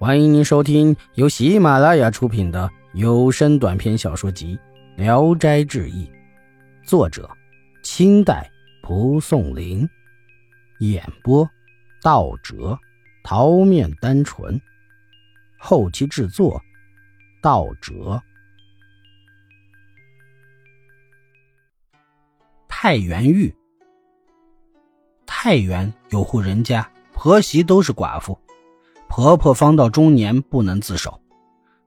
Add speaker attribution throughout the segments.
Speaker 1: 欢迎您收听由喜马拉雅出品的有声短篇小说集《聊斋志异》，作者：清代蒲松龄，演播：道哲、桃面单纯，后期制作：道哲。太原玉，太原有户人家，婆媳都是寡妇。婆婆方到中年，不能自守。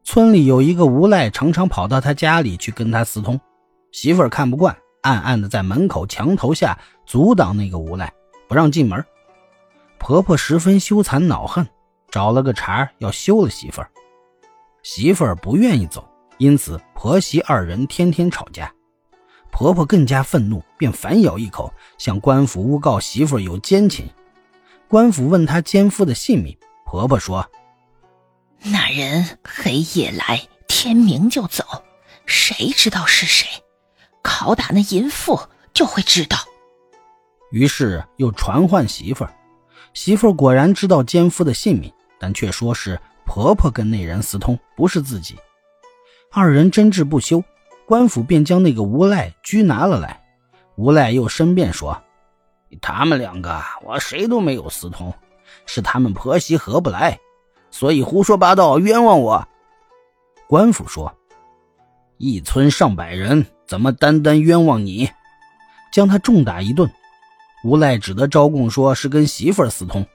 Speaker 1: 村里有一个无赖，常常跑到她家里去跟她私通。媳妇儿看不惯，暗暗的在门口墙头下阻挡那个无赖，不让进门。婆婆十分羞惭恼恨，找了个茬要休了媳妇儿。媳妇儿不愿意走，因此婆媳二人天天吵架。婆婆更加愤怒，便反咬一口，向官府诬告媳妇儿有奸情。官府问她奸夫的姓名。婆婆说：“
Speaker 2: 那人黑夜来，天明就走，谁知道是谁？拷打那淫妇就会知道。”
Speaker 1: 于是又传唤媳妇儿，媳妇儿果然知道奸夫的姓名，但却说是婆婆跟那人私通，不是自己。二人争执不休，官府便将那个无赖拘拿了来。无赖又申辩说：“他们两个，我谁都没有私通。”是他们婆媳合不来，所以胡说八道，冤枉我。官府说：“一村上百人，怎么单单冤枉你？”将他重打一顿。无赖只得招供，说是跟媳妇儿私通。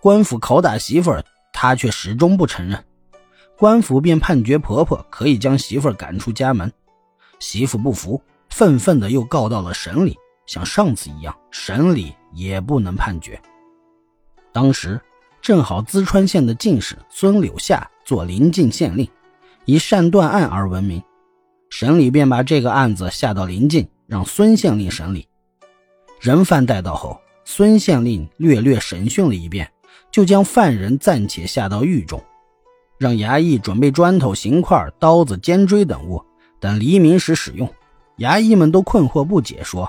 Speaker 1: 官府拷打媳妇儿，他却始终不承认。官府便判决婆婆可以将媳妇儿赶出家门。媳妇不服，愤愤的又告到了省里，像上次一样，省里也不能判决。当时正好淄川县的进士孙柳下做临晋县令，以善断案而闻名，省里便把这个案子下到临晋，让孙县令审理。人犯带到后，孙县令略略审讯了一遍，就将犯人暂且下到狱中，让衙役准备砖头、刑块、刀子、尖锥等物，等黎明时使用。衙役们都困惑不解，说：“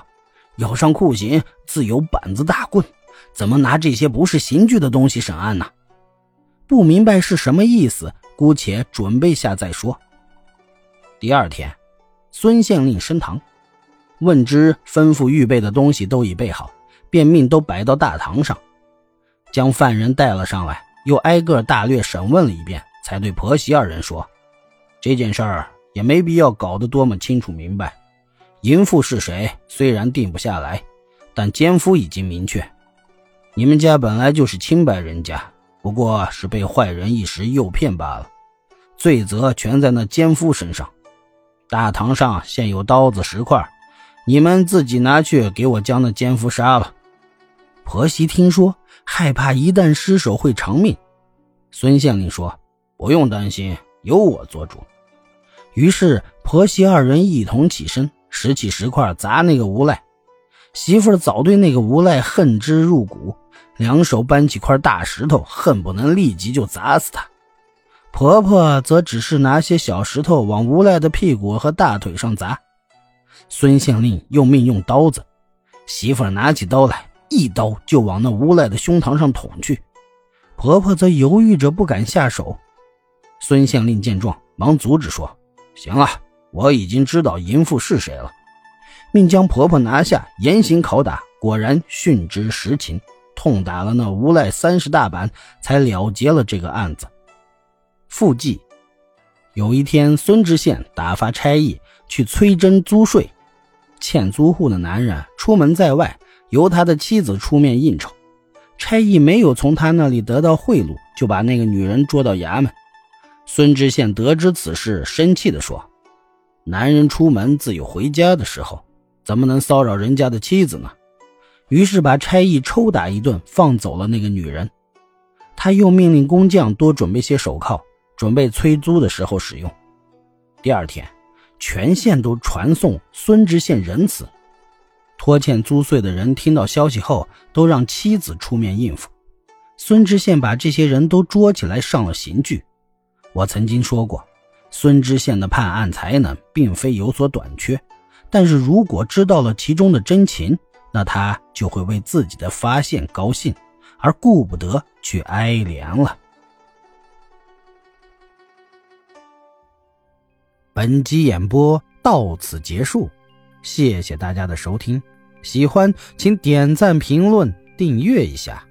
Speaker 1: 咬上酷刑，自有板子、大棍。”怎么拿这些不是刑具的东西审案呢？不明白是什么意思，姑且准备下再说。第二天，孙县令升堂，问之吩咐预备的东西都已备好，便命都摆到大堂上，将犯人带了上来，又挨个大略审问了一遍，才对婆媳二人说：“这件事儿也没必要搞得多么清楚明白。淫妇是谁，虽然定不下来，但奸夫已经明确。”你们家本来就是清白人家，不过是被坏人一时诱骗罢了，罪责全在那奸夫身上。大堂上现有刀子十块，你们自己拿去给我将那奸夫杀了。婆媳听说，害怕一旦失手会偿命。孙县令说：“不用担心，由我做主。”于是婆媳二人一同起身，拾起石块砸那个无赖。媳妇儿早对那个无赖恨之入骨，两手搬起块大石头，恨不能立即就砸死他。婆婆则只是拿些小石头往无赖的屁股和大腿上砸。孙县令又命用刀子，媳妇儿拿起刀来，一刀就往那无赖的胸膛上捅去。婆婆则犹豫着不敢下手。孙县令见状，忙阻止说：“行了，我已经知道淫妇是谁了。”命将婆婆拿下，严刑拷打，果然殉职实情，痛打了那无赖三十大板，才了结了这个案子。附记：有一天，孙知县打发差役去催征租税，欠租户的男人出门在外，由他的妻子出面应酬，差役没有从他那里得到贿赂，就把那个女人捉到衙门。孙知县得知此事，生气地说：“男人出门自有回家的时候。”怎么能骚扰人家的妻子呢？于是把差役抽打一顿，放走了那个女人。他又命令工匠多准备些手铐，准备催租的时候使用。第二天，全县都传颂孙知县仁慈。拖欠租税的人听到消息后，都让妻子出面应付。孙知县把这些人都捉起来上了刑具。我曾经说过，孙知县的判案才能并非有所短缺。但是如果知道了其中的真情那他就会为自己的发现高兴而顾不得去哀凉了。本集演播到此结束谢谢大家的收听。喜欢请点赞评论订阅一下。